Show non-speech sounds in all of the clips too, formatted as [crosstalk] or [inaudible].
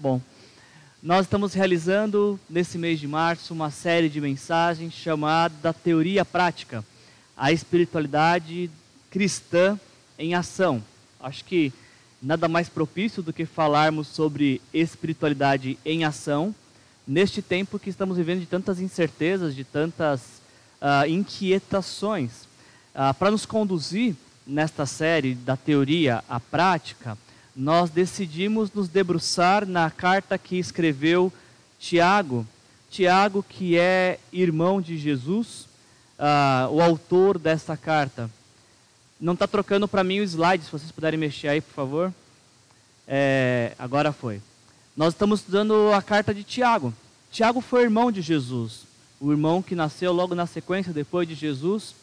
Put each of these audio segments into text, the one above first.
Bom, nós estamos realizando nesse mês de março uma série de mensagens chamada Teoria Prática, a espiritualidade cristã em ação. Acho que nada mais propício do que falarmos sobre espiritualidade em ação neste tempo que estamos vivendo de tantas incertezas, de tantas uh, inquietações. Uh, Para nos conduzir nesta série da teoria à prática, nós decidimos nos debruçar na carta que escreveu Tiago. Tiago, que é irmão de Jesus, uh, o autor dessa carta. Não está trocando para mim o slide, se vocês puderem mexer aí, por favor. É, agora foi. Nós estamos estudando a carta de Tiago. Tiago foi irmão de Jesus, o irmão que nasceu logo na sequência depois de Jesus.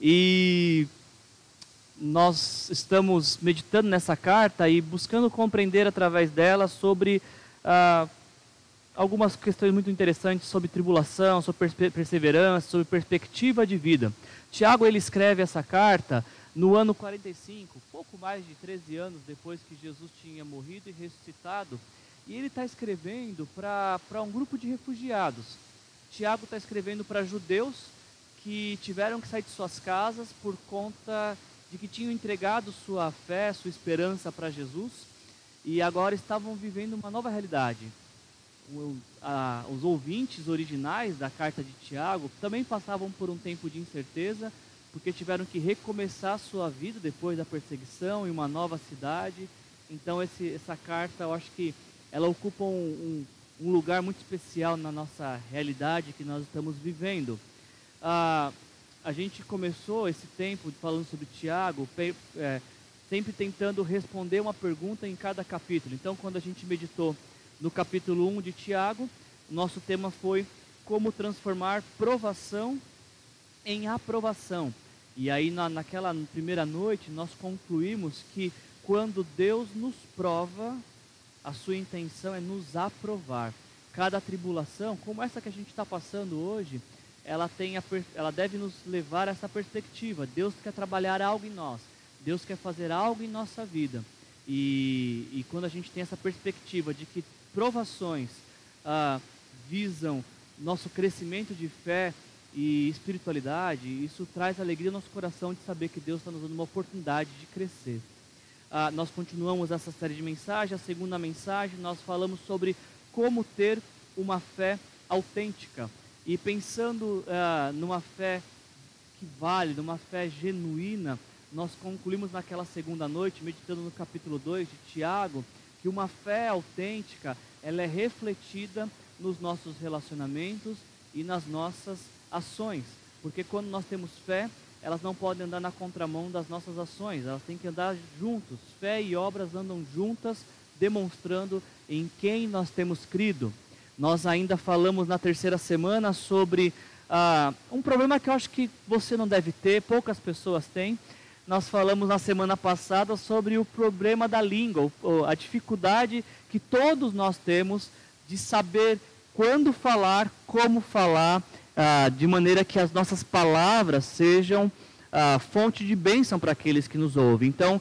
E nós estamos meditando nessa carta e buscando compreender através dela sobre ah, algumas questões muito interessantes sobre tribulação, sobre perseverança, sobre perspectiva de vida. Tiago ele escreve essa carta no ano 45, pouco mais de 13 anos depois que Jesus tinha morrido e ressuscitado, e ele está escrevendo para um grupo de refugiados. Tiago está escrevendo para judeus que tiveram que sair de suas casas por conta de que tinham entregado sua fé, sua esperança para Jesus e agora estavam vivendo uma nova realidade. O, a, os ouvintes originais da carta de Tiago também passavam por um tempo de incerteza, porque tiveram que recomeçar sua vida depois da perseguição em uma nova cidade. Então, esse, essa carta, eu acho que ela ocupa um, um, um lugar muito especial na nossa realidade que nós estamos vivendo. Ah, a gente começou esse tempo falando sobre Tiago, é, sempre tentando responder uma pergunta em cada capítulo. Então, quando a gente meditou no capítulo 1 de Tiago, nosso tema foi como transformar provação em aprovação. E aí, na, naquela primeira noite, nós concluímos que quando Deus nos prova, a sua intenção é nos aprovar. Cada tribulação, como essa que a gente está passando hoje, ela, tem a, ela deve nos levar a essa perspectiva. Deus quer trabalhar algo em nós. Deus quer fazer algo em nossa vida. E, e quando a gente tem essa perspectiva de que provações ah, visam nosso crescimento de fé e espiritualidade, isso traz alegria ao nosso coração de saber que Deus está nos dando uma oportunidade de crescer. Ah, nós continuamos essa série de mensagens. A segunda mensagem, nós falamos sobre como ter uma fé autêntica. E pensando uh, numa fé que vale, numa fé genuína, nós concluímos naquela segunda noite, meditando no capítulo 2 de Tiago, que uma fé autêntica, ela é refletida nos nossos relacionamentos e nas nossas ações. Porque quando nós temos fé, elas não podem andar na contramão das nossas ações, elas têm que andar juntos. Fé e obras andam juntas, demonstrando em quem nós temos crido. Nós ainda falamos na terceira semana sobre ah, um problema que eu acho que você não deve ter, poucas pessoas têm. Nós falamos na semana passada sobre o problema da língua, a dificuldade que todos nós temos de saber quando falar, como falar, ah, de maneira que as nossas palavras sejam ah, fonte de bênção para aqueles que nos ouvem. Então,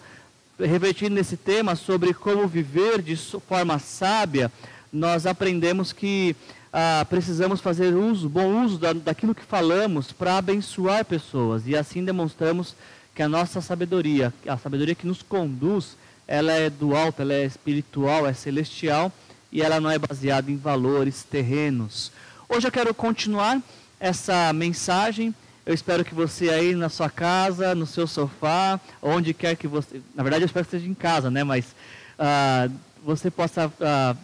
revertindo nesse tema sobre como viver de forma sábia, nós aprendemos que ah, precisamos fazer uso, bom uso da, daquilo que falamos para abençoar pessoas e assim demonstramos que a nossa sabedoria, a sabedoria que nos conduz, ela é do alto, ela é espiritual, é celestial e ela não é baseada em valores terrenos. Hoje eu quero continuar essa mensagem. Eu espero que você aí na sua casa, no seu sofá, onde quer que você. Na verdade, eu espero que esteja em casa, né? Mas uh, você possa uh,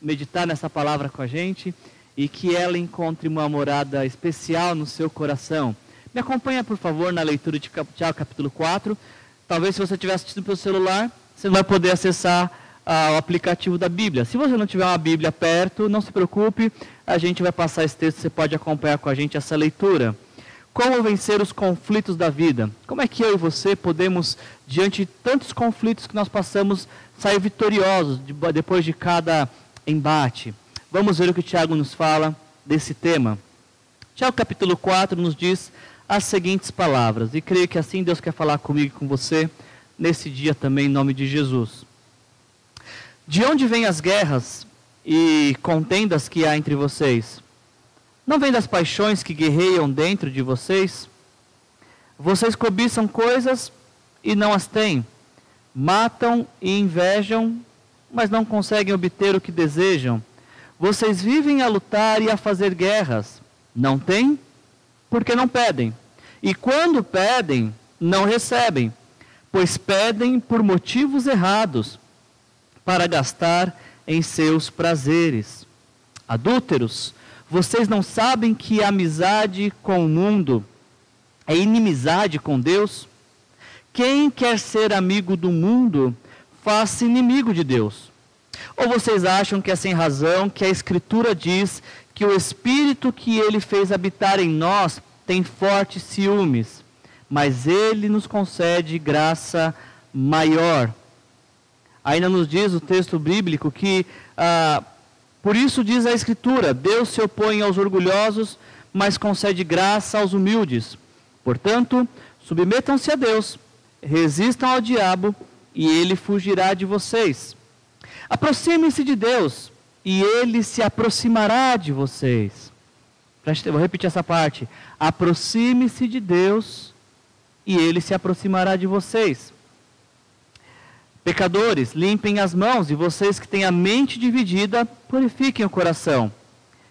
meditar nessa palavra com a gente e que ela encontre uma morada especial no seu coração. Me acompanha, por favor, na leitura de Tiago capítulo 4. Talvez se você estiver assistindo pelo celular, você vai poder acessar ah, o aplicativo da Bíblia. Se você não tiver uma Bíblia perto, não se preocupe, a gente vai passar esse texto, você pode acompanhar com a gente essa leitura. Como vencer os conflitos da vida? Como é que eu e você podemos, diante de tantos conflitos que nós passamos, sair vitoriosos depois de cada embate. Vamos ver o que Tiago nos fala desse tema. Tiago capítulo 4 nos diz as seguintes palavras, e creio que assim Deus quer falar comigo e com você nesse dia também, em nome de Jesus. De onde vêm as guerras e contendas que há entre vocês? Não vem das paixões que guerreiam dentro de vocês? Vocês cobiçam coisas e não as têm. Matam e invejam, mas não conseguem obter o que desejam. Vocês vivem a lutar e a fazer guerras. Não têm? Porque não pedem. E quando pedem, não recebem, pois pedem por motivos errados, para gastar em seus prazeres. Adúlteros, vocês não sabem que amizade com o mundo é inimizade com Deus? Quem quer ser amigo do mundo, faz-se inimigo de Deus. Ou vocês acham que é sem razão que a Escritura diz que o Espírito que ele fez habitar em nós tem fortes ciúmes, mas ele nos concede graça maior. Ainda nos diz o texto bíblico que, ah, por isso diz a Escritura: Deus se opõe aos orgulhosos, mas concede graça aos humildes. Portanto, submetam-se a Deus, resistam ao diabo e ele fugirá de vocês. Aproximem-se de Deus e ele se aproximará de vocês. Vou repetir essa parte. Aproxime-se de Deus e ele se aproximará de vocês. Pecadores, limpem as mãos e vocês que têm a mente dividida, purifiquem o coração.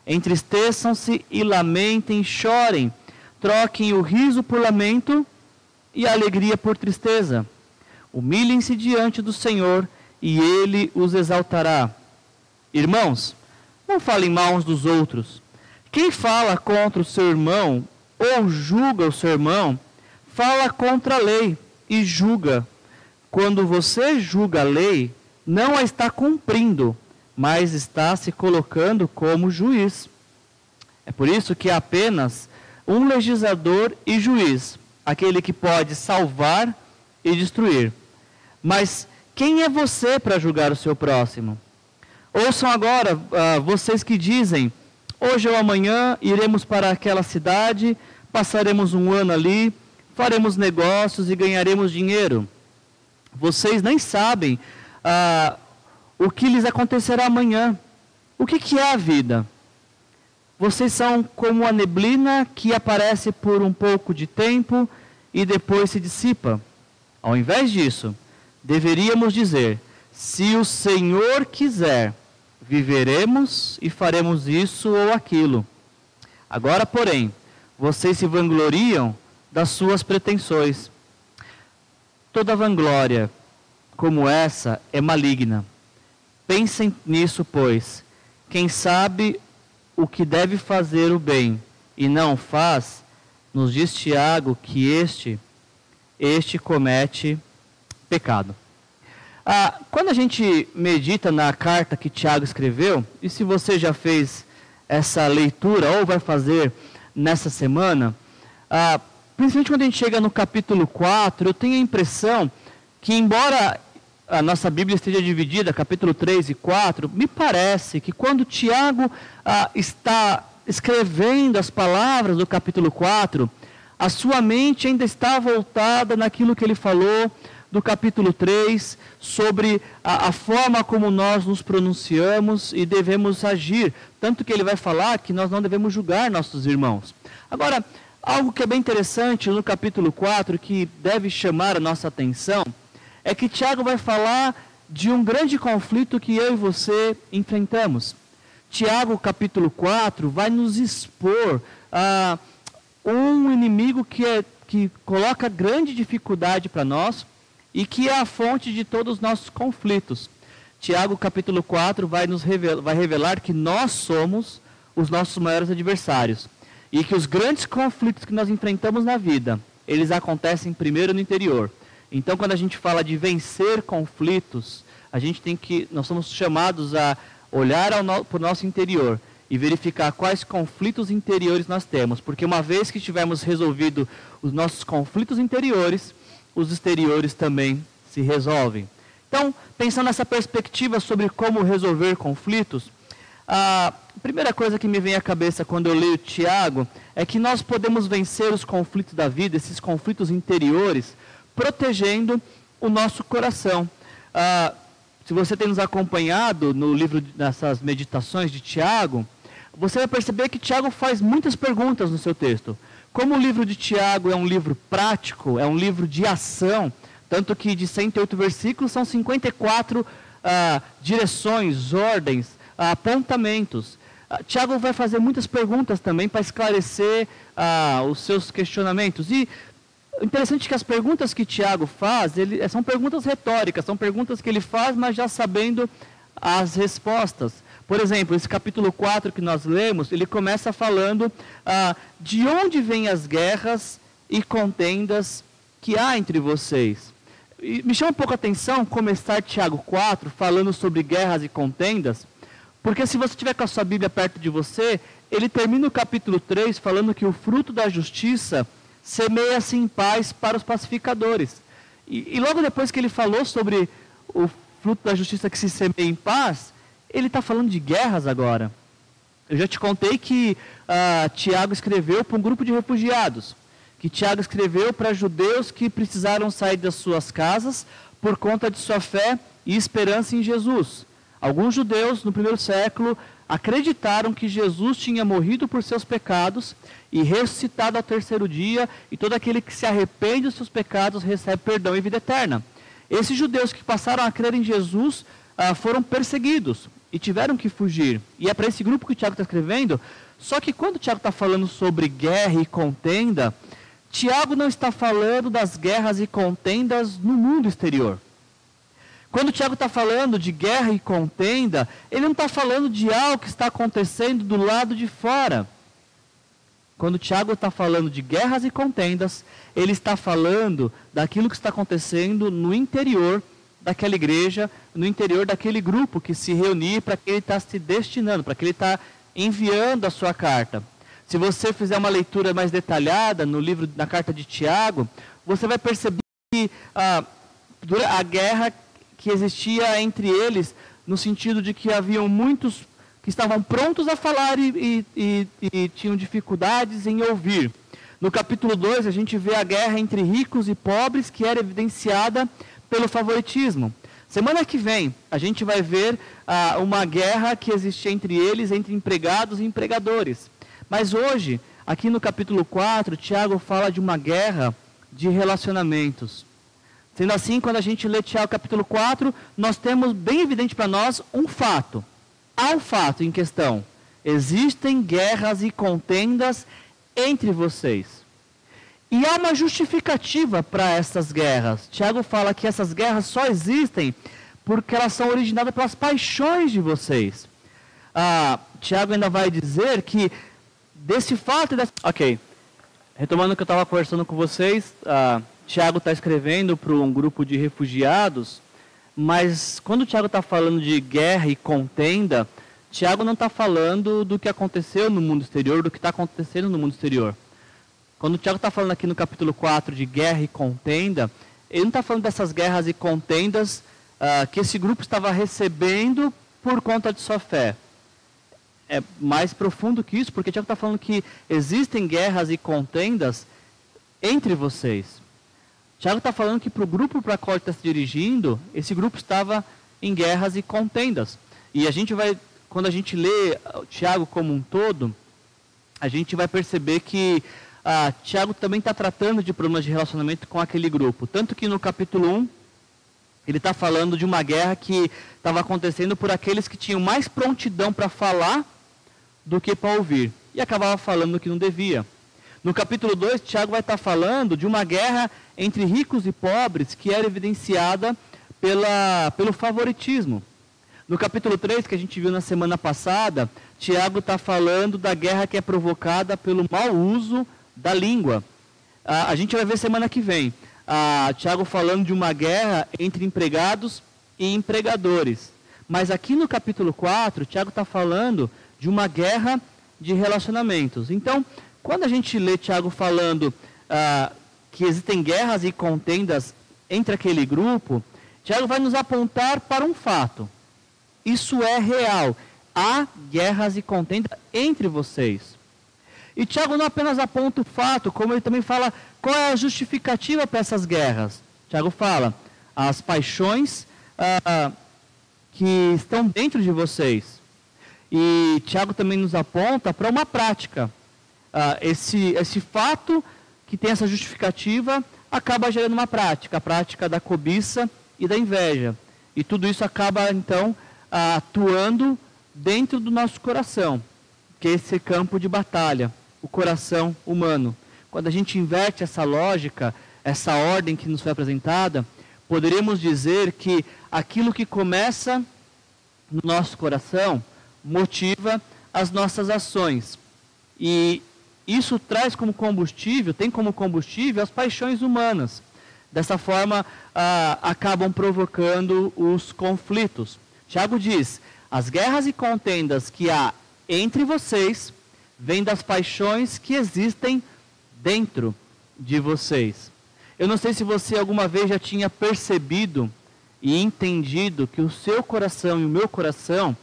Entristeçam-se e lamentem, chorem. Troquem o riso por lamento e a alegria por tristeza. Humilhem-se diante do Senhor e ele os exaltará. Irmãos, não falem mal uns dos outros. Quem fala contra o seu irmão ou julga o seu irmão, fala contra a lei e julga. Quando você julga a lei, não a está cumprindo, mas está se colocando como juiz. É por isso que há apenas um legislador e juiz, aquele que pode salvar e destruir. Mas quem é você para julgar o seu próximo? Ouçam agora uh, vocês que dizem: hoje ou amanhã iremos para aquela cidade, passaremos um ano ali, faremos negócios e ganharemos dinheiro. Vocês nem sabem uh, o que lhes acontecerá amanhã. O que, que é a vida? Vocês são como a neblina que aparece por um pouco de tempo e depois se dissipa. Ao invés disso, deveríamos dizer: se o Senhor quiser, viveremos e faremos isso ou aquilo. Agora, porém, vocês se vangloriam das suas pretensões. Toda vanglória como essa é maligna. Pensem nisso, pois. Quem sabe o que deve fazer o bem e não faz, nos diz Tiago que este, este comete pecado. Ah, quando a gente medita na carta que Tiago escreveu, e se você já fez essa leitura ou vai fazer nessa semana, ah, principalmente quando a gente chega no capítulo 4, eu tenho a impressão que, embora a nossa Bíblia esteja dividida, capítulo 3 e 4, me parece que quando Tiago ah, está escrevendo as palavras do capítulo 4, a sua mente ainda está voltada naquilo que ele falou do capítulo 3, sobre a, a, forma como nós nos pronunciamos e devemos agir. Tanto que ele vai falar que nós não devemos julgar nossos irmãos. Agora, algo que é bem interessante no capítulo 4, que deve chamar a nossa atenção, é que Tiago vai falar de um grande conflito que eu e você enfrentamos. Tiago, capítulo 4, vai nos expor a um inimigo que, é, que coloca grande dificuldade para nós e que é a fonte de todos os nossos conflitos. Tiago, capítulo 4, vai, nos revelar, vai revelar que nós somos os nossos maiores adversários. E que os grandes conflitos que nós enfrentamos na vida, eles acontecem primeiro no interior. Então, quando a gente fala de vencer conflitos, a gente tem que, nós somos chamados a olhar no, para o nosso interior e verificar quais conflitos interiores nós temos, porque uma vez que tivermos resolvido os nossos conflitos interiores, os exteriores também se resolvem. Então, pensando nessa perspectiva sobre como resolver conflitos, a primeira coisa que me vem à cabeça quando eu leio Tiago é que nós podemos vencer os conflitos da vida, esses conflitos interiores, protegendo o nosso coração. Ah, se você tem nos acompanhado no livro, nessas meditações de Tiago, você vai perceber que Tiago faz muitas perguntas no seu texto. Como o livro de Tiago é um livro prático, é um livro de ação, tanto que de 108 versículos são 54 ah, direções, ordens, ah, apontamentos. Ah, Tiago vai fazer muitas perguntas também para esclarecer ah, os seus questionamentos. E interessante que as perguntas que Tiago faz ele, são perguntas retóricas, são perguntas que ele faz, mas já sabendo as respostas. Por exemplo, esse capítulo 4 que nós lemos, ele começa falando ah, de onde vêm as guerras e contendas que há entre vocês. E me chama um pouco a atenção começar Tiago 4 falando sobre guerras e contendas, porque se você tiver com a sua Bíblia perto de você, ele termina o capítulo 3 falando que o fruto da justiça semeia-se em paz para os pacificadores. E, e logo depois que ele falou sobre o fruto da justiça que se semeia em paz, ele está falando de guerras agora. Eu já te contei que uh, Tiago escreveu para um grupo de refugiados. Que Tiago escreveu para judeus que precisaram sair das suas casas por conta de sua fé e esperança em Jesus. Alguns judeus, no primeiro século, acreditaram que Jesus tinha morrido por seus pecados e ressuscitado ao terceiro dia, e todo aquele que se arrepende dos seus pecados recebe perdão e vida eterna. Esses judeus que passaram a crer em Jesus ah, foram perseguidos e tiveram que fugir. E é para esse grupo que o Tiago está escrevendo. Só que quando o Tiago está falando sobre guerra e contenda, Tiago não está falando das guerras e contendas no mundo exterior. Quando o Tiago está falando de guerra e contenda, ele não está falando de algo que está acontecendo do lado de fora. Quando o Tiago está falando de guerras e contendas, ele está falando daquilo que está acontecendo no interior daquela igreja, no interior daquele grupo que se reunir para que ele está se destinando, para que ele está enviando a sua carta. Se você fizer uma leitura mais detalhada no livro, na carta de Tiago, você vai perceber que ah, a guerra que existia entre eles, no sentido de que haviam muitos que estavam prontos a falar e, e, e, e tinham dificuldades em ouvir. No capítulo 2, a gente vê a guerra entre ricos e pobres, que era evidenciada pelo favoritismo. Semana que vem, a gente vai ver ah, uma guerra que existia entre eles, entre empregados e empregadores. Mas hoje, aqui no capítulo 4, Tiago fala de uma guerra de relacionamentos. Sendo assim, quando a gente lê Tiago capítulo 4, nós temos bem evidente para nós um fato. Há um fato em questão. Existem guerras e contendas entre vocês. E há uma justificativa para essas guerras. Tiago fala que essas guerras só existem porque elas são originadas pelas paixões de vocês. Ah, Tiago ainda vai dizer que desse fato. Desse... Ok. Retomando o que eu estava conversando com vocês, ah, Tiago está escrevendo para um grupo de refugiados, mas quando Tiago está falando de guerra e contenda, Tiago não está falando do que aconteceu no mundo exterior, do que está acontecendo no mundo exterior. Quando o Tiago está falando aqui no capítulo 4 de guerra e contenda, ele não está falando dessas guerras e contendas uh, que esse grupo estava recebendo por conta de sua fé. É mais profundo que isso, porque Tiago está falando que existem guerras e contendas entre vocês. Tiago está falando que para o grupo para qual ele está se dirigindo, esse grupo estava em guerras e contendas. E a gente vai, quando a gente lê Tiago como um todo, a gente vai perceber que ah, Tiago também está tratando de problemas de relacionamento com aquele grupo. Tanto que no capítulo 1, ele está falando de uma guerra que estava acontecendo por aqueles que tinham mais prontidão para falar do que para ouvir. E acabava falando o que não devia. No capítulo 2, Tiago vai estar tá falando de uma guerra entre ricos e pobres que era evidenciada pela, pelo favoritismo. No capítulo 3, que a gente viu na semana passada, Tiago está falando da guerra que é provocada pelo mau uso da língua. Ah, a gente vai ver semana que vem. Ah, Tiago falando de uma guerra entre empregados e empregadores. Mas aqui no capítulo 4, Tiago está falando de uma guerra de relacionamentos. Então, quando a gente lê Tiago falando ah, que existem guerras e contendas entre aquele grupo, Tiago vai nos apontar para um fato. Isso é real. Há guerras e contendas entre vocês. E Tiago não apenas aponta o fato, como ele também fala qual é a justificativa para essas guerras. Tiago fala, as paixões ah, que estão dentro de vocês. E Tiago também nos aponta para uma prática. Ah, esse, esse fato que tem essa justificativa acaba gerando uma prática, a prática da cobiça e da inveja. E tudo isso acaba, então, atuando dentro do nosso coração, que é esse campo de batalha, o coração humano. Quando a gente inverte essa lógica, essa ordem que nos foi apresentada, poderíamos dizer que aquilo que começa no nosso coração motiva as nossas ações. E isso traz como combustível, tem como combustível as paixões humanas. Dessa forma, ah, acabam provocando os conflitos. Tiago diz: as guerras e contendas que há entre vocês vêm das paixões que existem dentro de vocês. Eu não sei se você alguma vez já tinha percebido e entendido que o seu coração e o meu coração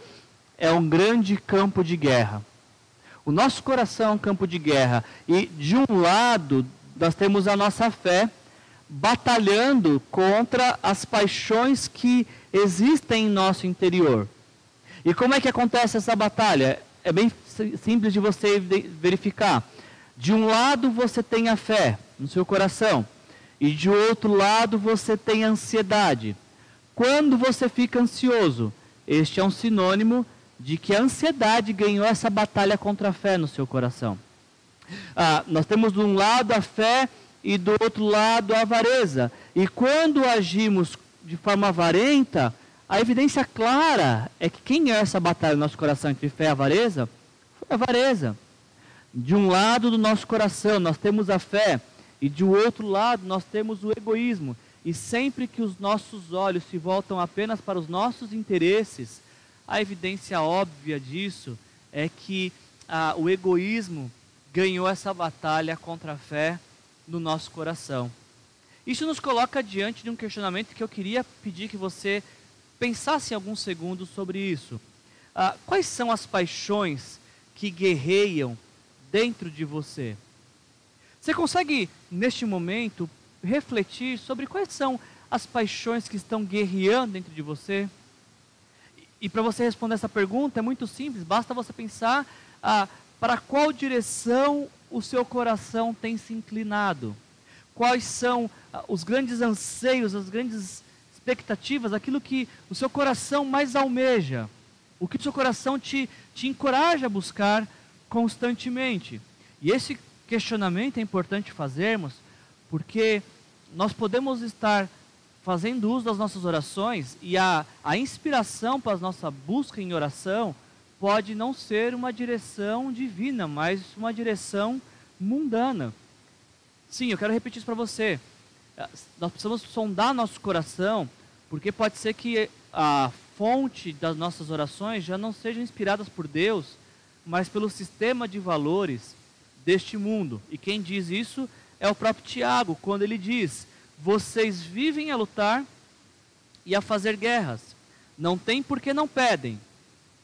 é um grande campo de guerra. O nosso coração é um campo de guerra. E de um lado, nós temos a nossa fé batalhando contra as paixões que existem em nosso interior. E como é que acontece essa batalha? É bem simples de você verificar. De um lado você tem a fé no seu coração, e de outro lado você tem a ansiedade. Quando você fica ansioso, este é um sinônimo de que a ansiedade ganhou essa batalha contra a fé no seu coração. Ah, nós temos de um lado a fé e do outro lado a avareza. E quando agimos de forma avarenta, a evidência clara é que quem é essa batalha no nosso coração entre fé e avareza? A avareza. De um lado do nosso coração nós temos a fé e de outro lado nós temos o egoísmo. E sempre que os nossos olhos se voltam apenas para os nossos interesses, a evidência óbvia disso é que ah, o egoísmo ganhou essa batalha contra a fé no nosso coração. Isso nos coloca diante de um questionamento que eu queria pedir que você pensasse em alguns segundos sobre isso. Ah, quais são as paixões que guerreiam dentro de você? Você consegue, neste momento, refletir sobre quais são as paixões que estão guerreando dentro de você? E para você responder essa pergunta é muito simples, basta você pensar ah, para qual direção o seu coração tem se inclinado. Quais são ah, os grandes anseios, as grandes expectativas, aquilo que o seu coração mais almeja, o que o seu coração te, te encoraja a buscar constantemente. E esse questionamento é importante fazermos, porque nós podemos estar fazendo uso das nossas orações e a, a inspiração para a nossa busca em oração pode não ser uma direção divina, mas uma direção mundana. Sim, eu quero repetir isso para você. É, nós precisamos sondar nosso coração, porque pode ser que a fonte das nossas orações já não sejam inspiradas por Deus, mas pelo sistema de valores deste mundo. E quem diz isso é o próprio Tiago, quando ele diz: vocês vivem a lutar e a fazer guerras. Não tem porque não pedem.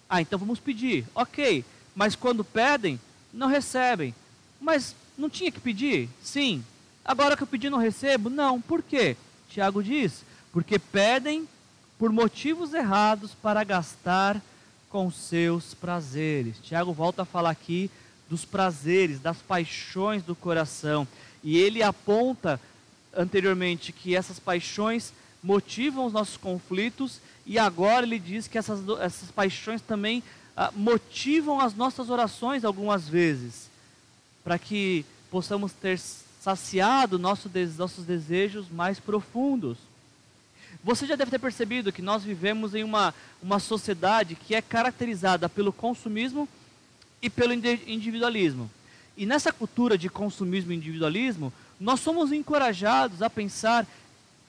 Ah, então vamos pedir. Ok, mas quando pedem, não recebem. Mas não tinha que pedir? Sim. Agora que eu pedi não recebo? Não. Por quê? Tiago diz: porque pedem por motivos errados para gastar com seus prazeres. Tiago volta a falar aqui dos prazeres, das paixões do coração. E ele aponta anteriormente que essas paixões motivam os nossos conflitos e agora ele diz que essas, essas paixões também ah, motivam as nossas orações algumas vezes, para que possamos ter saciado nosso, nossos desejos mais profundos. Você já deve ter percebido que nós vivemos em uma, uma sociedade que é caracterizada pelo consumismo e pelo individualismo. E nessa cultura de consumismo e individualismo, nós somos encorajados a pensar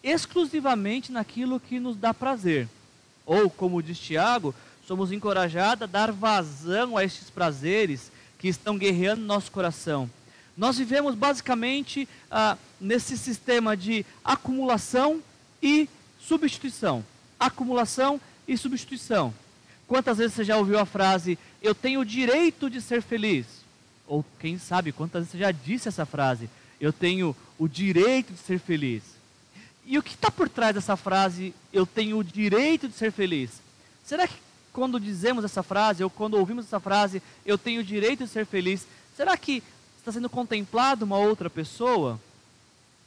exclusivamente naquilo que nos dá prazer. Ou, como diz Tiago, somos encorajados a dar vazão a estes prazeres que estão guerreando no nosso coração. Nós vivemos basicamente ah, nesse sistema de acumulação e substituição. Acumulação e substituição. Quantas vezes você já ouviu a frase, eu tenho o direito de ser feliz? Ou quem sabe quantas vezes você já disse essa frase, eu tenho o direito de ser feliz. E o que está por trás dessa frase, eu tenho o direito de ser feliz? Será que quando dizemos essa frase, ou quando ouvimos essa frase, eu tenho o direito de ser feliz, será que está sendo contemplado uma outra pessoa?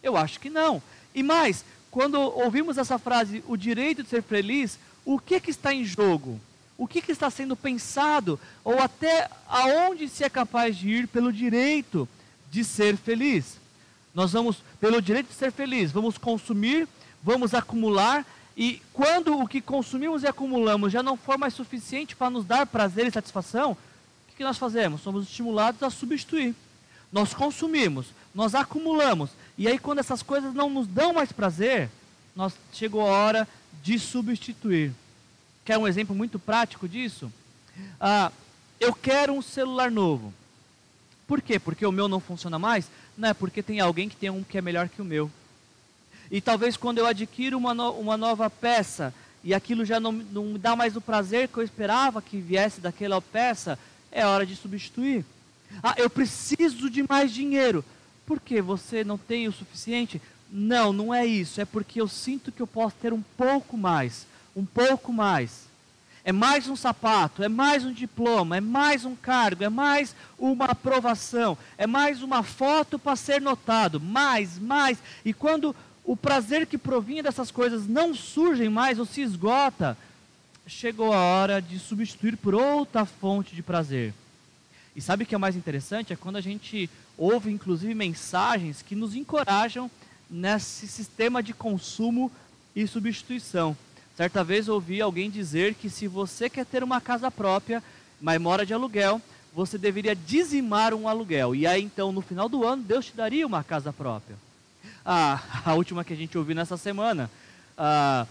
Eu acho que não. E mais, quando ouvimos essa frase, o direito de ser feliz, o que, que está em jogo? O que, que está sendo pensado? Ou até aonde se é capaz de ir pelo direito de ser feliz? Nós vamos, pelo direito de ser feliz, vamos consumir, vamos acumular, e quando o que consumimos e acumulamos já não for mais suficiente para nos dar prazer e satisfação, o que, que nós fazemos? Somos estimulados a substituir. Nós consumimos, nós acumulamos, e aí, quando essas coisas não nos dão mais prazer, nós chegou a hora de substituir. Quer um exemplo muito prático disso? Ah, eu quero um celular novo. Por quê? Porque o meu não funciona mais? Não é porque tem alguém que tem um que é melhor que o meu. E talvez quando eu adquiro uma, no, uma nova peça e aquilo já não, não me dá mais o prazer que eu esperava que viesse daquela peça, é hora de substituir. Ah, eu preciso de mais dinheiro. Por que você não tem o suficiente? Não, não é isso. É porque eu sinto que eu posso ter um pouco mais. Um pouco mais. É mais um sapato, é mais um diploma, é mais um cargo, é mais uma aprovação, é mais uma foto para ser notado. Mais, mais. E quando o prazer que provinha dessas coisas não surge mais ou se esgota, chegou a hora de substituir por outra fonte de prazer. E sabe o que é mais interessante? É quando a gente ouve, inclusive, mensagens que nos encorajam nesse sistema de consumo e substituição. Certa vez ouvi alguém dizer que se você quer ter uma casa própria, mas mora de aluguel, você deveria dizimar um aluguel. E aí então, no final do ano, Deus te daria uma casa própria. Ah, [laughs] a última que a gente ouviu nessa semana. Ah,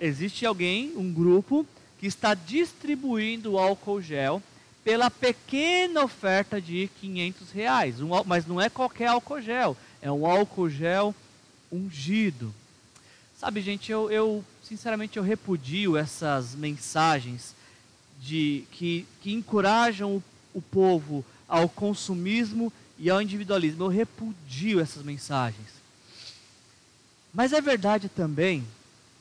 existe alguém, um grupo, que está distribuindo álcool gel pela pequena oferta de 500 reais. Um, mas não é qualquer álcool gel, é um álcool gel ungido. Sabe, gente, eu, eu sinceramente eu repudio essas mensagens de que, que encorajam o, o povo ao consumismo e ao individualismo. Eu repudio essas mensagens. Mas é verdade também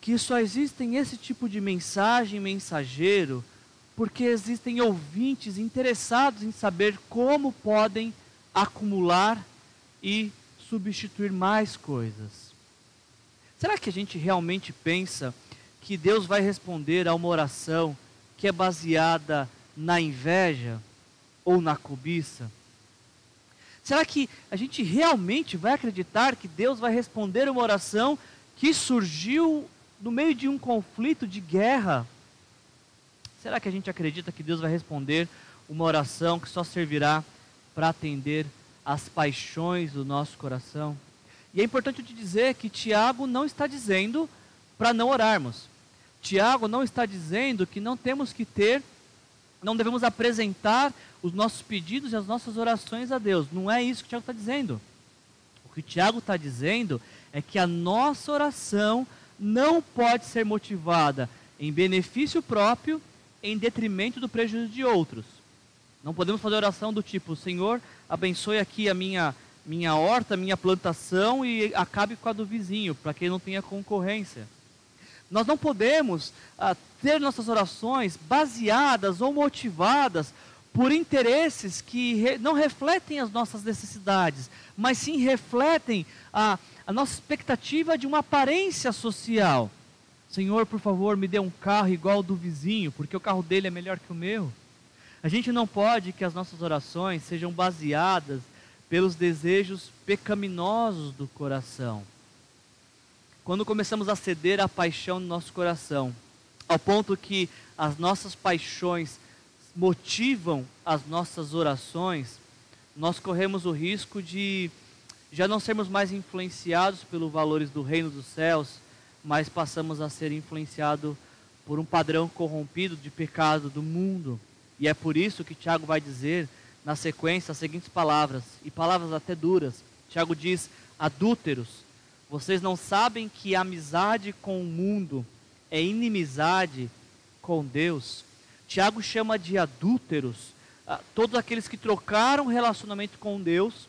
que só existem esse tipo de mensagem mensageiro porque existem ouvintes interessados em saber como podem acumular e substituir mais coisas. Será que a gente realmente pensa que Deus vai responder a uma oração que é baseada na inveja ou na cobiça? Será que a gente realmente vai acreditar que Deus vai responder uma oração que surgiu no meio de um conflito de guerra? Será que a gente acredita que Deus vai responder uma oração que só servirá para atender às paixões do nosso coração? E é importante te dizer que Tiago não está dizendo para não orarmos. Tiago não está dizendo que não temos que ter, não devemos apresentar os nossos pedidos e as nossas orações a Deus. Não é isso que Tiago está dizendo. O que Tiago está dizendo é que a nossa oração não pode ser motivada em benefício próprio em detrimento do prejuízo de outros. Não podemos fazer oração do tipo, Senhor, abençoe aqui a minha, minha horta, minha plantação e acabe com a do vizinho, para que não tenha concorrência. Nós não podemos ah, ter nossas orações baseadas ou motivadas por interesses que re, não refletem as nossas necessidades, mas sim refletem a, a nossa expectativa de uma aparência social. Senhor, por favor, me dê um carro igual ao do vizinho, porque o carro dele é melhor que o meu. A gente não pode que as nossas orações sejam baseadas pelos desejos pecaminosos do coração. Quando começamos a ceder à paixão no nosso coração, ao ponto que as nossas paixões motivam as nossas orações, nós corremos o risco de já não sermos mais influenciados pelos valores do reino dos céus, mas passamos a ser influenciados por um padrão corrompido de pecado do mundo. E é por isso que Tiago vai dizer na sequência as seguintes palavras, e palavras até duras. Tiago diz: adúlteros, vocês não sabem que amizade com o mundo é inimizade com Deus? Tiago chama de adúlteros ah, todos aqueles que trocaram relacionamento com Deus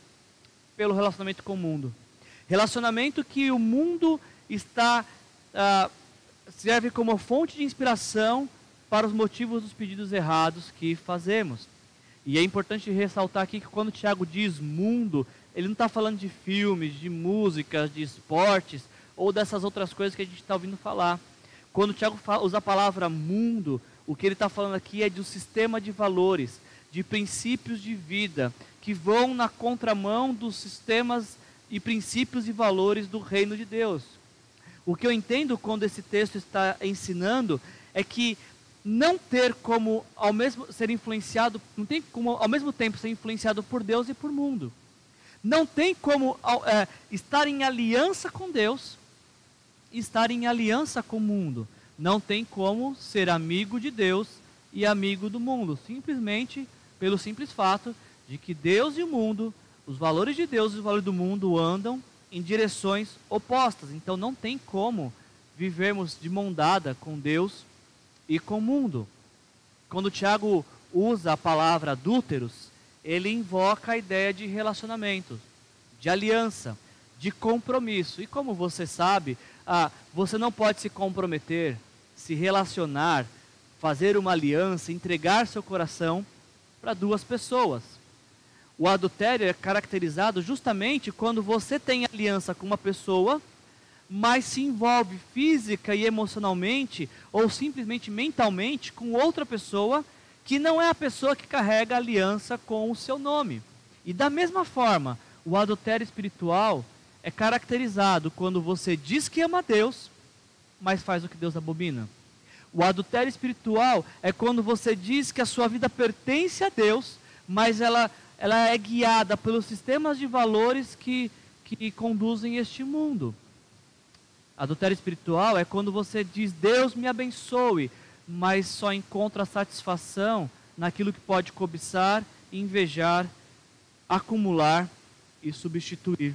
pelo relacionamento com o mundo. Relacionamento que o mundo está ah, serve como fonte de inspiração para os motivos dos pedidos errados que fazemos. E é importante ressaltar aqui que quando Tiago diz mundo, ele não está falando de filmes, de músicas, de esportes ou dessas outras coisas que a gente está ouvindo falar. Quando Tiago usa a palavra mundo, o que ele está falando aqui é de um sistema de valores, de princípios de vida, que vão na contramão dos sistemas e princípios e valores do reino de Deus. O que eu entendo quando esse texto está ensinando é que não ter como ao mesmo ser influenciado, não tem como ao mesmo tempo ser influenciado por Deus e por mundo. Não tem como é, estar em aliança com Deus e estar em aliança com o mundo. Não tem como ser amigo de Deus e amigo do mundo, simplesmente pelo simples fato de que Deus e o mundo, os valores de Deus e os valores do mundo andam em direções opostas. Então não tem como vivermos de mão dada com Deus e com o mundo. Quando Tiago usa a palavra adúlteros, ele invoca a ideia de relacionamento, de aliança, de compromisso. E como você sabe, ah, você não pode se comprometer, se relacionar, fazer uma aliança, entregar seu coração para duas pessoas. O adultério é caracterizado justamente quando você tem aliança com uma pessoa mas se envolve física e emocionalmente ou simplesmente mentalmente com outra pessoa que não é a pessoa que carrega aliança com o seu nome. E da mesma forma, o adultério espiritual é caracterizado quando você diz que ama Deus, mas faz o que Deus abomina. O adultério espiritual é quando você diz que a sua vida pertence a Deus, mas ela, ela é guiada pelos sistemas de valores que, que conduzem este mundo. Adultério espiritual é quando você diz Deus me abençoe, mas só encontra satisfação naquilo que pode cobiçar, invejar, acumular e substituir.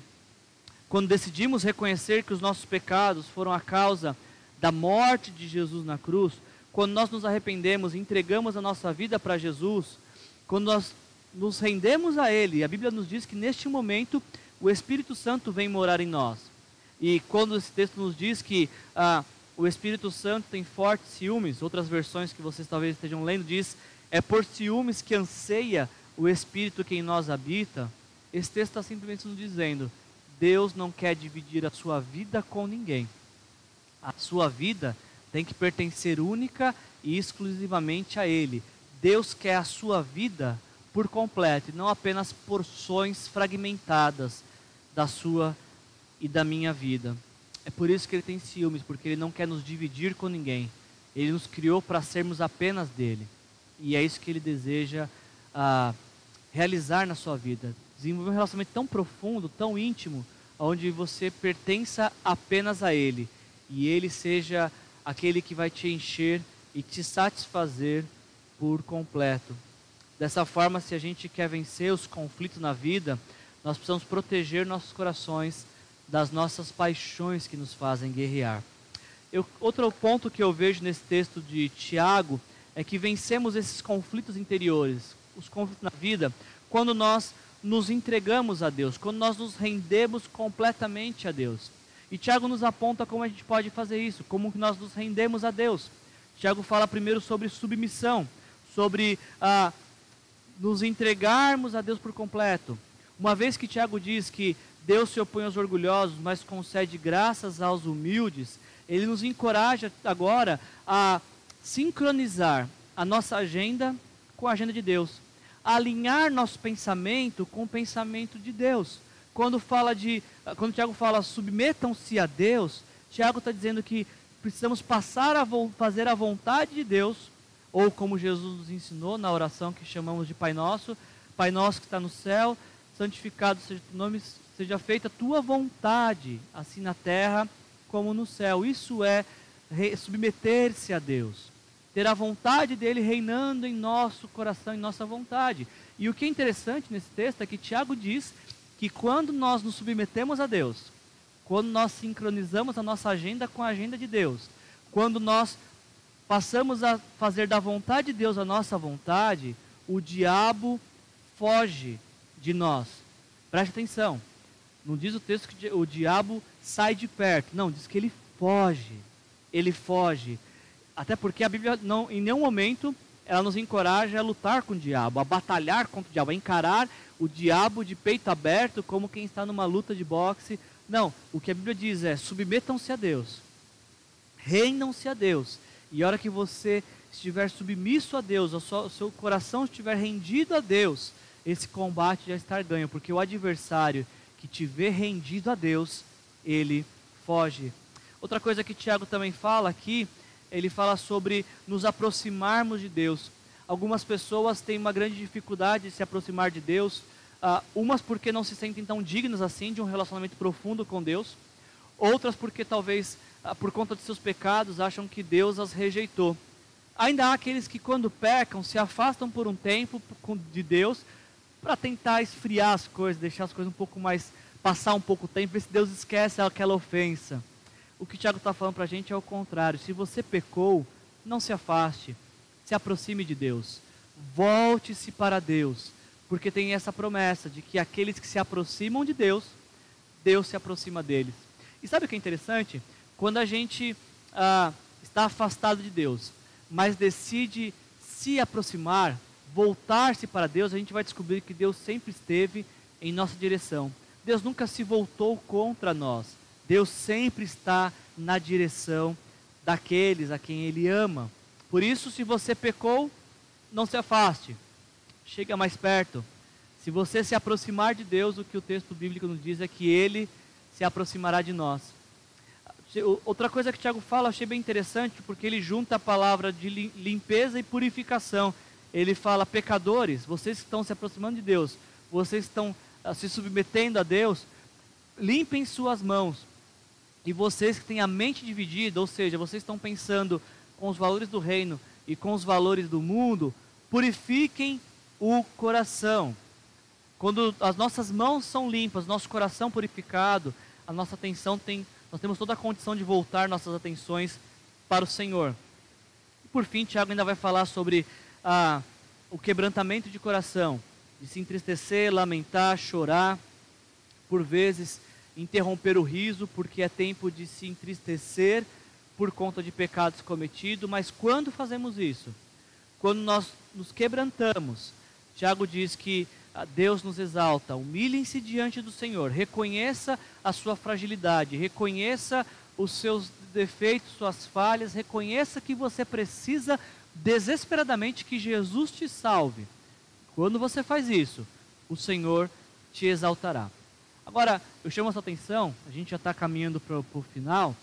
Quando decidimos reconhecer que os nossos pecados foram a causa da morte de Jesus na cruz, quando nós nos arrependemos e entregamos a nossa vida para Jesus, quando nós nos rendemos a Ele, a Bíblia nos diz que neste momento o Espírito Santo vem morar em nós. E quando esse texto nos diz que ah, o Espírito Santo tem fortes ciúmes, outras versões que vocês talvez estejam lendo diz, é por ciúmes que anseia o Espírito que em nós habita, esse texto está simplesmente nos dizendo, Deus não quer dividir a sua vida com ninguém. A sua vida tem que pertencer única e exclusivamente a Ele. Deus quer a sua vida por completo, e não apenas porções fragmentadas da sua e da minha vida. É por isso que ele tem ciúmes, porque ele não quer nos dividir com ninguém. Ele nos criou para sermos apenas dele. E é isso que ele deseja ah, realizar na sua vida. Desenvolver um relacionamento tão profundo, tão íntimo, onde você pertença apenas a ele. E ele seja aquele que vai te encher e te satisfazer por completo. Dessa forma, se a gente quer vencer os conflitos na vida, nós precisamos proteger nossos corações das nossas paixões que nos fazem guerrear. Eu, outro ponto que eu vejo nesse texto de Tiago é que vencemos esses conflitos interiores, os conflitos na vida, quando nós nos entregamos a Deus, quando nós nos rendemos completamente a Deus. E Tiago nos aponta como a gente pode fazer isso, como que nós nos rendemos a Deus. Tiago fala primeiro sobre submissão, sobre ah, nos entregarmos a Deus por completo. Uma vez que Tiago diz que Deus se opõe aos orgulhosos, mas concede graças aos humildes. Ele nos encoraja agora a sincronizar a nossa agenda com a agenda de Deus, alinhar nosso pensamento com o pensamento de Deus. Quando fala de, quando Tiago fala submetam-se a Deus, Tiago está dizendo que precisamos passar a fazer a vontade de Deus, ou como Jesus nos ensinou na oração que chamamos de Pai Nosso, Pai Nosso que está no céu, santificado seja o nome, seja feita a tua vontade, assim na terra como no céu. Isso é submeter-se a Deus, ter a vontade dele reinando em nosso coração, em nossa vontade. E o que é interessante nesse texto é que Tiago diz que quando nós nos submetemos a Deus, quando nós sincronizamos a nossa agenda com a agenda de Deus, quando nós passamos a fazer da vontade de Deus a nossa vontade, o diabo foge de nós. Preste atenção. Não diz o texto que o diabo sai de perto. Não, diz que ele foge. Ele foge. Até porque a Bíblia, não, em nenhum momento, ela nos encoraja a lutar com o diabo, a batalhar contra o diabo, a encarar o diabo de peito aberto como quem está numa luta de boxe. Não, o que a Bíblia diz é: submetam-se a Deus, rendam-se a Deus. E a hora que você estiver submisso a Deus, o seu, coração estiver rendido a Deus, esse combate já está ganho, porque o adversário que te vê rendido a Deus, ele foge. Outra coisa que Tiago também fala aqui ele fala sobre nos aproximarmos de Deus. Algumas pessoas têm uma grande dificuldade de se aproximar de Deus, uh, umas porque não se sentem tão dignas assim de um relacionamento profundo com Deus, outras porque talvez por conta de seus pecados acham que Deus as rejeitou. Ainda há aqueles que quando pecam se afastam por um tempo de Deus para tentar esfriar as coisas, deixar as coisas um pouco mais passar um pouco tempo, ver se Deus esquece aquela ofensa. O que o Tiago está falando para a gente é o contrário. Se você pecou, não se afaste, se aproxime de Deus, volte-se para Deus, porque tem essa promessa de que aqueles que se aproximam de Deus, Deus se aproxima deles. E sabe o que é interessante? Quando a gente ah, está afastado de Deus, mas decide se aproximar, voltar-se para Deus, a gente vai descobrir que Deus sempre esteve em nossa direção. Deus nunca se voltou contra nós. Deus sempre está na direção daqueles a quem Ele ama. Por isso, se você pecou, não se afaste, chega mais perto. Se você se aproximar de Deus, o que o texto bíblico nos diz é que Ele se aproximará de nós. Outra coisa que Tiago fala, achei bem interessante, porque ele junta a palavra de limpeza e purificação. Ele fala, pecadores, vocês estão se aproximando de Deus, vocês estão ah, se submetendo a Deus, limpem suas mãos, e vocês que têm a mente dividida, ou seja, vocês estão pensando com os valores do reino e com os valores do mundo, purifiquem o coração. Quando as nossas mãos são limpas, nosso coração purificado, a nossa atenção tem, nós temos toda a condição de voltar nossas atenções para o Senhor. E por fim, Tiago ainda vai falar sobre ah, o quebrantamento de coração, de se entristecer, lamentar, chorar, por vezes interromper o riso, porque é tempo de se entristecer por conta de pecados cometidos, mas quando fazemos isso? Quando nós nos quebrantamos, Tiago diz que Deus nos exalta, humilhem-se diante do Senhor, reconheça a sua fragilidade, reconheça os seus defeitos, suas falhas, reconheça que você precisa desesperadamente que Jesus te salve. Quando você faz isso, o Senhor te exaltará. Agora, eu chamo essa atenção, a gente já está caminhando para o final,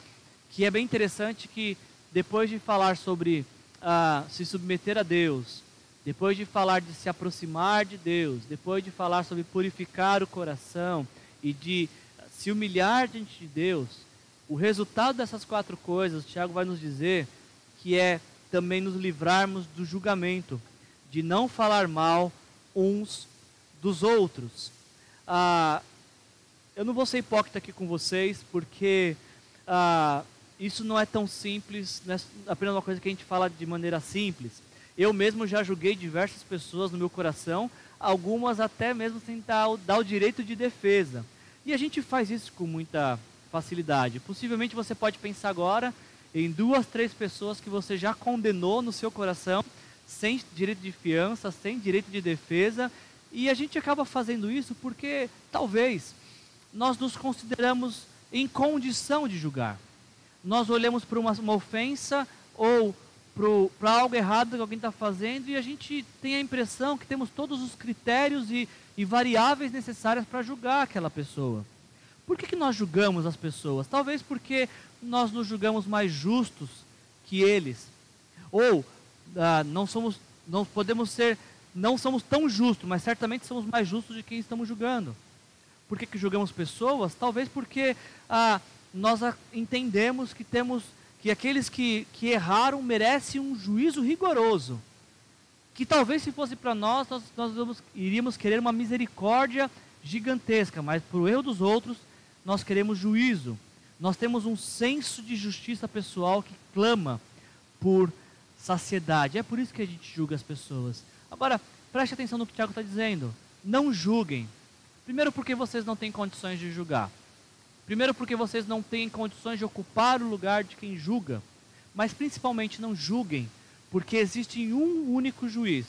que é bem interessante que depois de falar sobre ah, se submeter a Deus, depois de falar de se aproximar de Deus, depois de falar sobre purificar o coração e de se humilhar diante de Deus, o resultado dessas quatro coisas, Tiago vai nos dizer que é também nos livrarmos do julgamento, de não falar mal uns dos outros. Ah, eu não vou ser hipócrita aqui com vocês, porque ah, isso não é tão simples, é apenas uma coisa que a gente fala de maneira simples. Eu mesmo já julguei diversas pessoas no meu coração, algumas até mesmo sem dar, o direito de defesa. E a gente faz isso com muita facilidade. Possivelmente você pode pensar agora em duas, três pessoas que você já condenou no seu coração, sem direito de fiança, sem direito de defesa, e a gente acaba fazendo isso porque talvez nós nos consideramos em condição de julgar. Nós olhamos para uma, uma ofensa ou para algo errado que alguém está fazendo e a gente tem a impressão que temos todos os critérios e, e variáveis necessárias para julgar aquela pessoa. Por que, que nós julgamos as pessoas? Talvez porque nós nos julgamos mais justos que eles. Ou ah, não somos, não podemos ser, não somos tão justos, mas certamente somos mais justos de quem estamos julgando. Por que, que julgamos pessoas? Talvez porque ah, nós entendemos que temos que aqueles que, que erraram merecem um juízo rigoroso. Que talvez se fosse para nós, nós, nós vamos, iríamos querer uma misericórdia gigantesca, mas por erro dos outros, nós queremos juízo. Nós temos um senso de justiça pessoal que clama por saciedade. É por isso que a gente julga as pessoas. Agora, preste atenção no que o Tiago está dizendo. Não julguem. Primeiro, porque vocês não têm condições de julgar. Primeiro, porque vocês não têm condições de ocupar o lugar de quem julga. mas principalmente não julguem, porque existe um único juiz,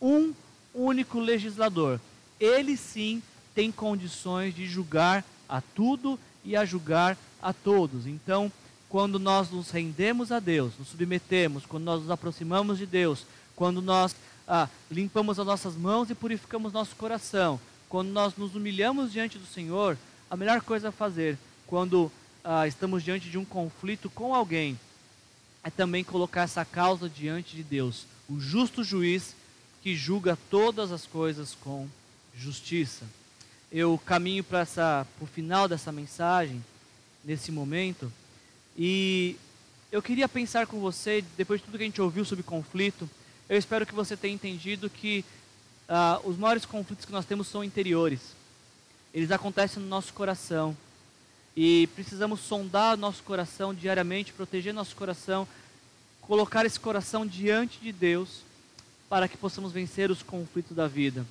um único legislador. Ele sim tem condições de julgar a tudo e a julgar a todos. Então, quando nós nos rendemos a Deus, nos submetemos, quando nós nos aproximamos de Deus, quando nós ah, limpamos as nossas mãos e purificamos nosso coração, quando nós nos humilhamos diante do Senhor, a melhor coisa a fazer quando ah, estamos diante de um conflito com alguém é também colocar essa causa diante de Deus, o justo juiz que julga todas as coisas com justiça. Eu caminho para o final dessa mensagem, nesse momento, e eu queria pensar com você, depois de tudo que a gente ouviu sobre conflito, eu espero que você tenha entendido que ah, os maiores conflitos que nós temos são interiores. Eles acontecem no nosso coração. E precisamos sondar nosso coração diariamente, proteger nosso coração, colocar esse coração diante de Deus para que possamos vencer os conflitos da vida.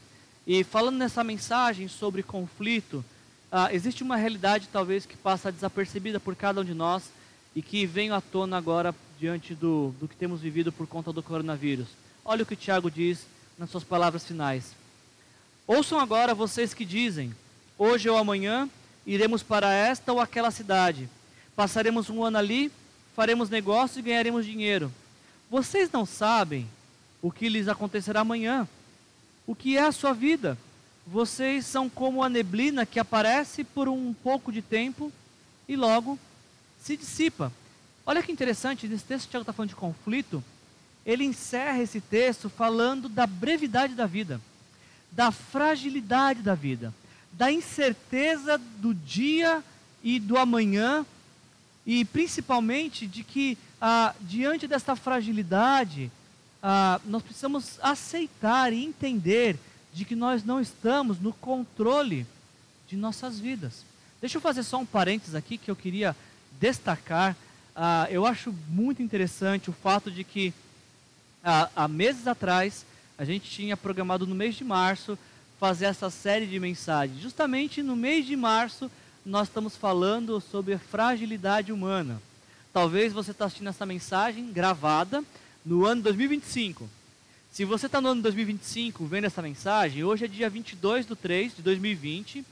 E falando nessa mensagem sobre conflito, ah, existe uma realidade talvez que passa desapercebida por cada um de nós e que vem à tona agora diante do, do que temos vivido por conta do coronavírus. Olha o que o Tiago diz nas suas palavras finais. Ouçam agora vocês que dizem: hoje ou amanhã iremos para esta ou aquela cidade, passaremos um ano ali, faremos negócios e ganharemos dinheiro. Vocês não sabem o que lhes acontecerá amanhã. O que é a sua vida? Vocês são como a neblina que aparece por um pouco de tempo e logo se dissipa. Olha que interessante, nesse texto que Tiago está falando de conflito, ele encerra esse texto falando da brevidade da vida, da fragilidade da vida, da incerteza do dia e do amanhã, e principalmente de que, ah, diante desta fragilidade, ah, nós precisamos aceitar e entender de que nós não estamos no controle de nossas vidas. Deixa eu fazer só um parênteses aqui que eu queria destacar. Ah, eu acho muito interessante o fato de que há, há meses atrás, a gente tinha programado no mês de março fazer essa série de mensagens. Justamente no mês de março, nós estamos falando sobre fragilidade humana. Talvez você está assistindo essa mensagem gravada no ano 2025. Se você está no ano 2025 vendo essa mensagem, hoje é dia 22 de 3 de 2020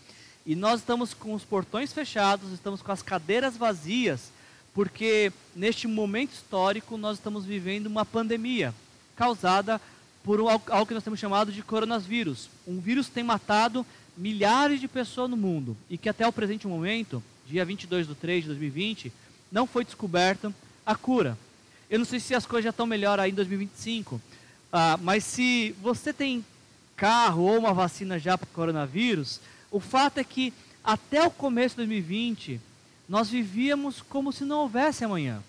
e nós estamos com os portões fechados, estamos com as cadeiras vazias porque neste momento histórico nós estamos vivendo uma pandemia causada por algo que nós temos chamado de coronavírus. Um vírus que tem matado milhares de pessoas no mundo e que até o presente momento, dia 22 de 3 de 2020, não foi descoberta a cura. Eu não sei se as coisas já estão melhor aí em 2025, ah, mas se você tem carro ou uma vacina já para o coronavírus, o fato é que até o começo de 2020 nós vivíamos como se não houvesse amanhã.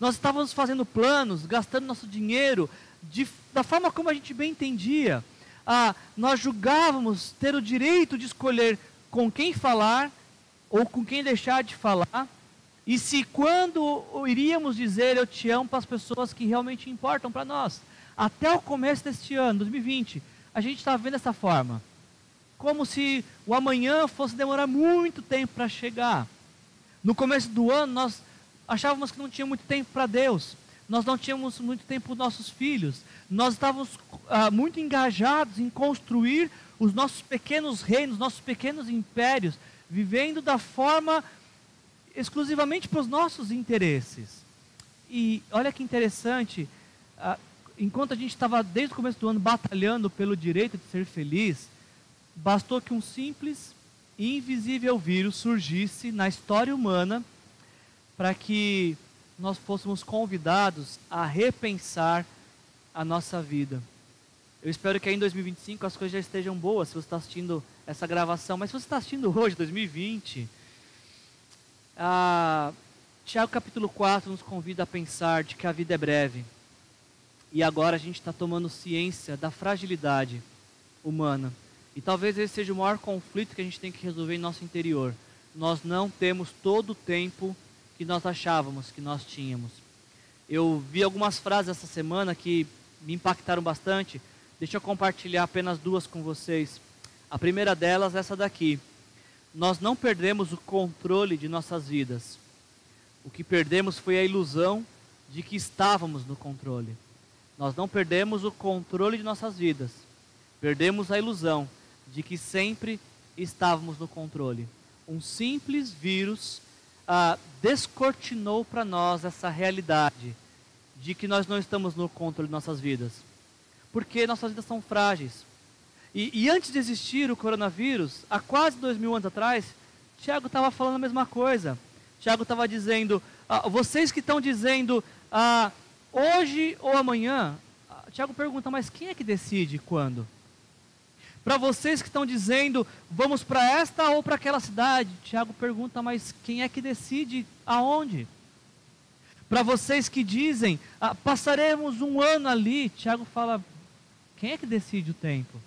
Nós estávamos fazendo planos, gastando nosso dinheiro de, da forma como a gente bem entendia. Ah, nós julgávamos ter o direito de escolher com quem falar ou com quem deixar de falar. E se quando iríamos dizer eu te amo para as pessoas que realmente importam para nós. Até o começo deste ano, 2020, a gente estava vendo dessa forma. Como se o amanhã fosse demorar muito tempo para chegar. No começo do ano, nós achávamos que não tinha muito tempo para Deus. Nós não tínhamos muito tempo para nossos filhos. Nós estávamos ah, muito engajados em construir os nossos pequenos reinos, nossos pequenos impérios, vivendo da forma exclusivamente para os nossos interesses. E olha que interessante, ah, enquanto a gente estava desde o começo do ano batalhando pelo direito de ser feliz, bastou que um simples invisível vírus surgisse na história humana para que nós fôssemos convidados a repensar a nossa vida. Eu espero que aí em 2025 as coisas já estejam boas, se você está assistindo essa gravação. Mas se você está assistindo hoje, 2020, ah, Tiago capítulo 4 nos convida a pensar de que a vida é breve. E agora a gente está tomando ciência da fragilidade humana. E talvez esse seja o maior conflito que a gente tem que resolver em nosso interior. Nós não temos todo o tempo que nós achávamos que nós tínhamos. Eu vi algumas frases essa semana que me impactaram bastante. Deixa eu compartilhar apenas duas com vocês. A primeira delas é essa daqui. Nós não perdemos o controle de nossas vidas. O que perdemos foi a ilusão de que estávamos no controle. Nós não perdemos o controle de nossas vidas. Perdemos a ilusão de que sempre estávamos no controle. Um simples vírus ah, descortinou para nós essa realidade de que nós não estamos no controle de nossas vidas. Porque nossas vidas são frágeis. E, e antes de existir o coronavírus, há quase dois mil anos atrás, Tiago estava falando a mesma coisa. Tiago estava dizendo, ah, vocês que estão dizendo, ah, hoje ou amanhã, ah, Tiago pergunta, mas quem é que decide quando? Para vocês que estão dizendo, vamos para esta ou para aquela cidade, Tiago pergunta, mas quem é que decide aonde? Para vocês que dizem, ah, passaremos um ano ali, Tiago fala, quem é que decide o tempo?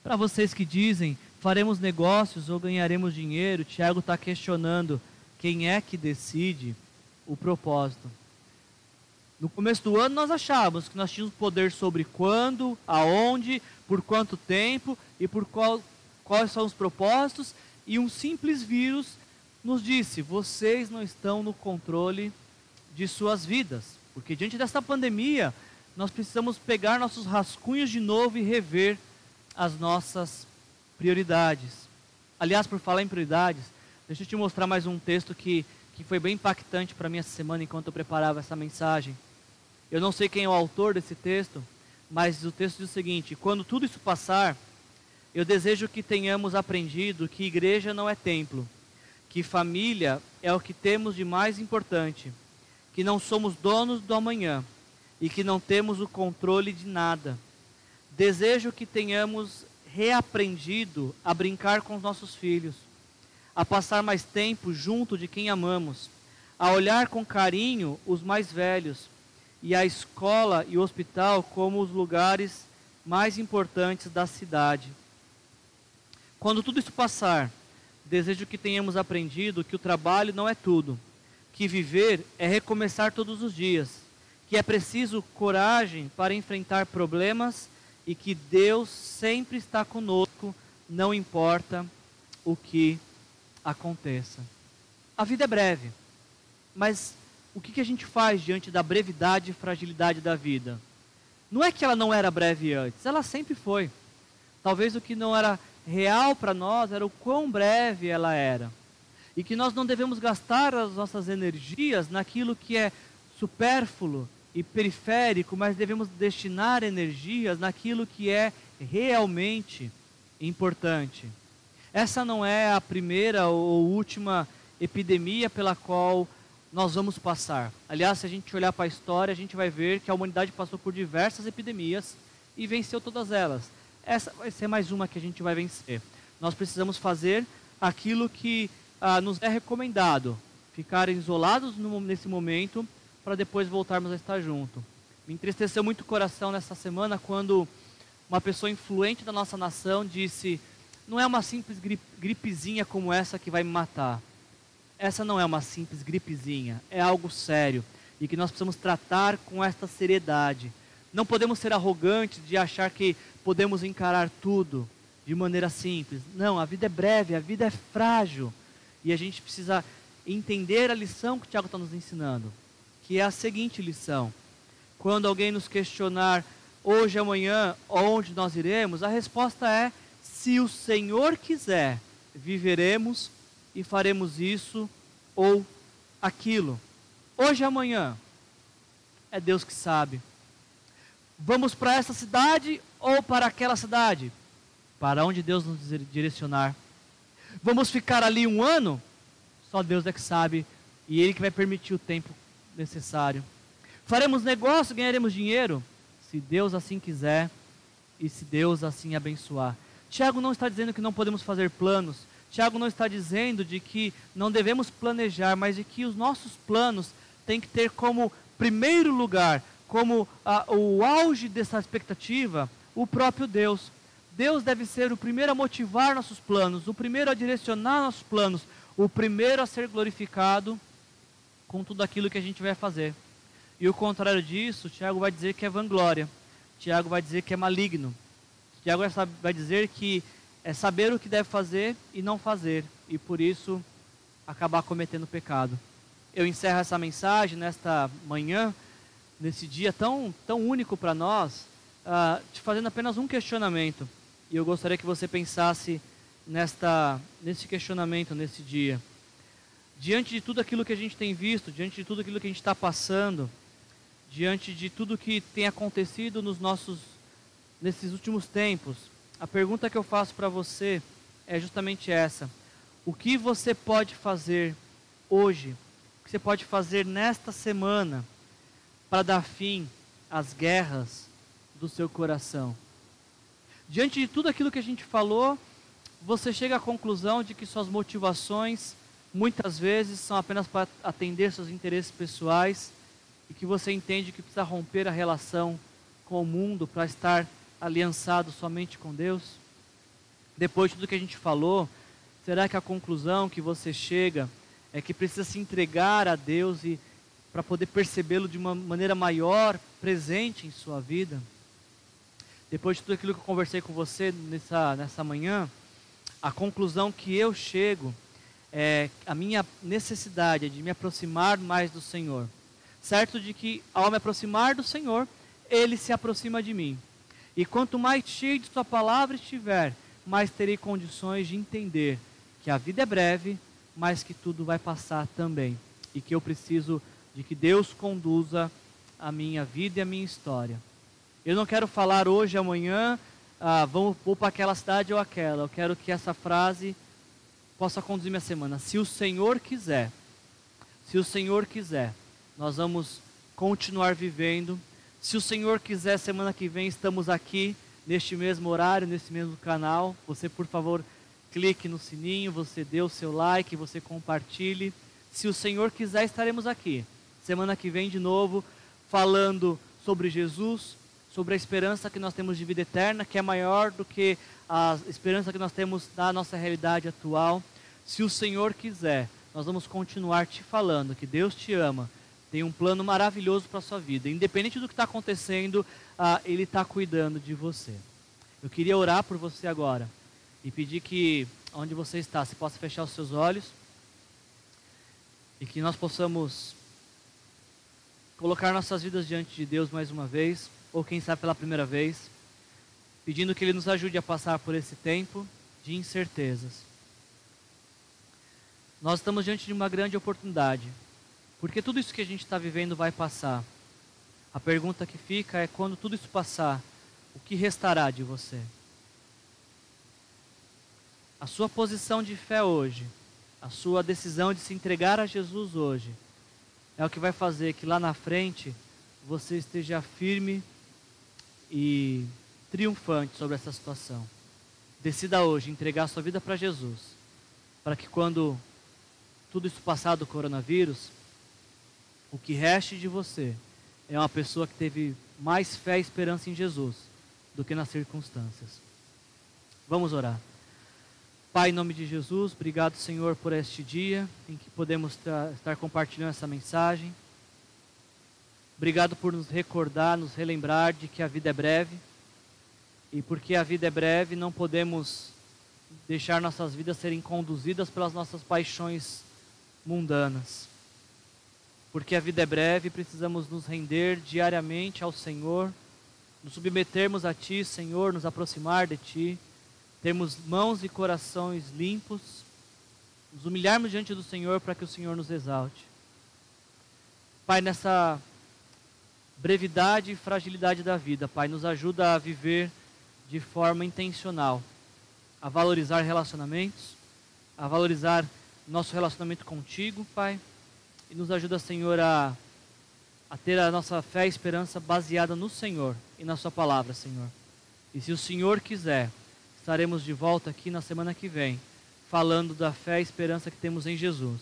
Para vocês que dizem, faremos negócios ou ganharemos dinheiro, Tiago está questionando, quem é que decide o propósito? No começo do ano nós achávamos que nós tínhamos poder sobre quando, aonde, por quanto tempo e por qual, quais são os propósitos, e um simples vírus nos disse: vocês não estão no controle de suas vidas, porque diante dessa pandemia nós precisamos pegar nossos rascunhos de novo e rever as nossas prioridades. Aliás, por falar em prioridades, deixa eu te mostrar mais um texto que, que foi bem impactante para mim essa semana enquanto eu preparava essa mensagem. Eu não sei quem é o autor desse texto, mas o texto diz o seguinte: quando tudo isso passar, eu desejo que tenhamos aprendido que igreja não é templo, que família é o que temos de mais importante, que não somos donos do amanhã e que não temos o controle de nada. Desejo que tenhamos reaprendido a brincar com os nossos filhos, a passar mais tempo junto de quem amamos, a olhar com carinho os mais velhos e a escola e o hospital como os lugares mais importantes da cidade. Quando tudo isso passar, desejo que tenhamos aprendido que o trabalho não é tudo, que viver é recomeçar todos os dias, que é preciso coragem para enfrentar problemas e que Deus sempre está conosco, não importa o que aconteça. A vida é breve, mas o que, que a gente faz diante da brevidade e fragilidade da vida? Não é que ela não era breve antes, ela sempre foi. Talvez o que não era real para nós era o quão breve ela era. E que nós não devemos gastar as nossas energias naquilo que é supérfluo e periférico, mas devemos destinar energias naquilo que é realmente importante. Essa não é a primeira ou última epidemia pela qual nós vamos passar. Aliás, se a gente olhar para a história, a gente vai ver que a humanidade passou por diversas epidemias e venceu todas elas. Essa vai ser mais uma que a gente vai vencer. Nós precisamos fazer aquilo que ah, nos é recomendado: ficar isolados no, nesse momento para depois voltarmos a estar junto. Me entristeceu muito o coração nessa semana quando uma pessoa influente da nossa nação disse: não é uma simples gripezinha como essa que vai me matar essa não é uma simples gripezinha, é algo sério e que nós precisamos tratar com esta seriedade. Não podemos ser arrogantes de achar que podemos encarar tudo de maneira simples. Não, a vida é breve, a vida é frágil e a gente precisa entender a lição que o Tiago está nos ensinando, que é a seguinte lição: quando alguém nos questionar hoje, amanhã, onde nós iremos, a resposta é: se o Senhor quiser, viveremos e faremos isso ou aquilo. Hoje amanhã, é Deus que sabe. Vamos para essa cidade ou para aquela cidade? Para onde Deus nos direcionar. Vamos ficar ali um ano? Só Deus é que sabe e Ele que vai permitir o tempo necessário. Faremos negócio, ganharemos dinheiro? Se Deus assim quiser e se Deus assim abençoar. Tiago não está dizendo que não podemos fazer planos, Tiago não está dizendo de que não devemos planejar, mas de que os nossos planos têm que ter como primeiro lugar, como a, o auge dessa expectativa, o próprio Deus. Deus deve ser o primeiro a motivar nossos planos, o primeiro a direcionar nossos planos, o primeiro a ser glorificado com tudo aquilo que a gente vai fazer. E o contrário disso, Tiago vai dizer que é vanglória. Tiago vai dizer que é maligno. Tiago vai dizer que é saber o que deve fazer e não fazer, e por isso acabar cometendo pecado. eu encerro essa mensagem nesta manhã, nesse dia tão, tão único para nós, uh, te fazendo apenas um questionamento. E eu gostaria que você pensasse nesta, nesse questionamento nesse dia. Diante de tudo aquilo que a gente tem visto, diante de tudo aquilo que a gente está passando, diante de tudo que tem acontecido nos nossos nesses últimos tempos, a pergunta que eu faço para você é justamente essa: o que você pode fazer hoje? O que você pode fazer nesta semana para dar fim às guerras do seu coração? Diante de tudo aquilo que a gente falou, você chega à conclusão de que suas motivações muitas vezes são apenas para atender seus interesses pessoais e que você entende que precisa romper a relação com o mundo para estar aliançado somente com Deus? Depois de tudo que a gente falou, será que a conclusão que você chega é que precisa se entregar a Deus e para poder percebê-lo de uma maneira maior, presente em sua vida? Depois de tudo aquilo que eu conversei com você nessa, nessa manhã, a conclusão que eu chego é a minha necessidade é de me aproximar mais do Senhor. Certo de que ao me aproximar do Senhor, Ele se aproxima de mim. E quanto mais cheio de Sua palavra estiver, mais terei condições de entender que a vida é breve, mas que tudo vai passar também. E que eu preciso de que Deus conduza a minha vida e a minha história. Eu não quero falar hoje, amanhã, ah, vamos, para aquela cidade ou aquela. Eu quero que essa frase possa conduzir minha semana. Se o Senhor quiser, se o Senhor quiser, nós vamos continuar vivendo. Se o Senhor quiser, semana que vem estamos aqui neste mesmo horário, nesse mesmo canal. Você, por favor, clique no sininho, você dê o seu like, você compartilhe. Se o Senhor quiser, estaremos aqui. Semana que vem de novo, falando sobre Jesus, sobre a esperança que nós temos de vida eterna, que é maior do que a esperança que nós temos da nossa realidade atual. Se o Senhor quiser, nós vamos continuar te falando que Deus te ama, tem um plano maravilhoso para a sua vida. Independente do que está acontecendo, ah, Ele está cuidando de você. Eu queria orar por você agora e pedir que, onde você está, você possa fechar os seus olhos e que nós possamos colocar nossas vidas diante de Deus mais uma vez ou quem sabe pela primeira vez, pedindo que Ele nos ajude a passar por esse tempo de incertezas. Nós estamos diante de uma grande oportunidade, porque tudo isso que a gente está vivendo vai passar. A pergunta que fica é: quando tudo isso passar, o que restará de você? A sua posição de fé hoje, a sua decisão de se entregar a Jesus hoje, é o que vai fazer que lá na frente você esteja firme e triunfante sobre essa situação. Decida hoje entregar sua vida para Jesus, para que quando tudo isso passar do coronavírus, o que reste de você é uma pessoa que teve mais fé e esperança em Jesus do que nas circunstâncias. Vamos orar. Pai, em nome de Jesus, obrigado, Senhor, por este dia em que podemos estar compartilhando essa mensagem. Obrigado por nos recordar, nos relembrar de que a vida é breve. E porque a vida é breve, não podemos deixar nossas vidas serem conduzidas pelas nossas paixões mundanas. Porque a vida é breve, precisamos nos render diariamente ao Senhor, nos submetermos a Ti, Senhor, nos aproximar de Ti, termos mãos e corações limpos, nos humilharmos diante do Senhor para que o Senhor nos exalte. Pai, nessa brevidade e fragilidade da vida, Pai. Nos ajuda a viver de forma intencional, a valorizar relacionamentos, a valorizar nosso relacionamento contigo, Pai. E nos ajuda, Senhor, a, a ter a nossa fé e esperança baseada no Senhor e na Sua palavra, Senhor. E se o Senhor quiser, estaremos de volta aqui na semana que vem, falando da fé e esperança que temos em Jesus.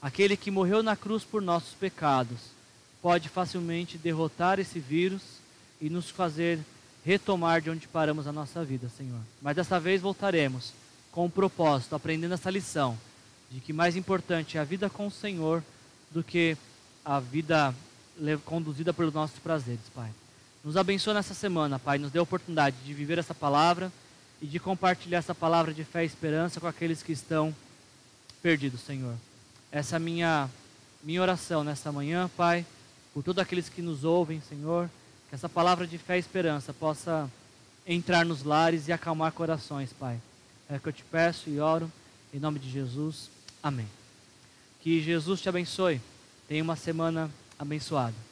Aquele que morreu na cruz por nossos pecados pode facilmente derrotar esse vírus e nos fazer retomar de onde paramos a nossa vida, Senhor. Mas dessa vez voltaremos com o propósito, aprendendo essa lição de que mais importante é a vida com o Senhor do que a vida conduzida pelos nossos prazeres, Pai. Nos abençoa nessa semana, Pai. Nos dê a oportunidade de viver essa palavra e de compartilhar essa palavra de fé e esperança com aqueles que estão perdidos, Senhor. Essa é a minha Minha oração nesta manhã, Pai, por todos aqueles que nos ouvem, Senhor, que essa palavra de fé e esperança possa entrar nos lares e acalmar corações, Pai. É o que eu te peço e oro em nome de Jesus. Amém. Que Jesus te abençoe. Tenha uma semana abençoada.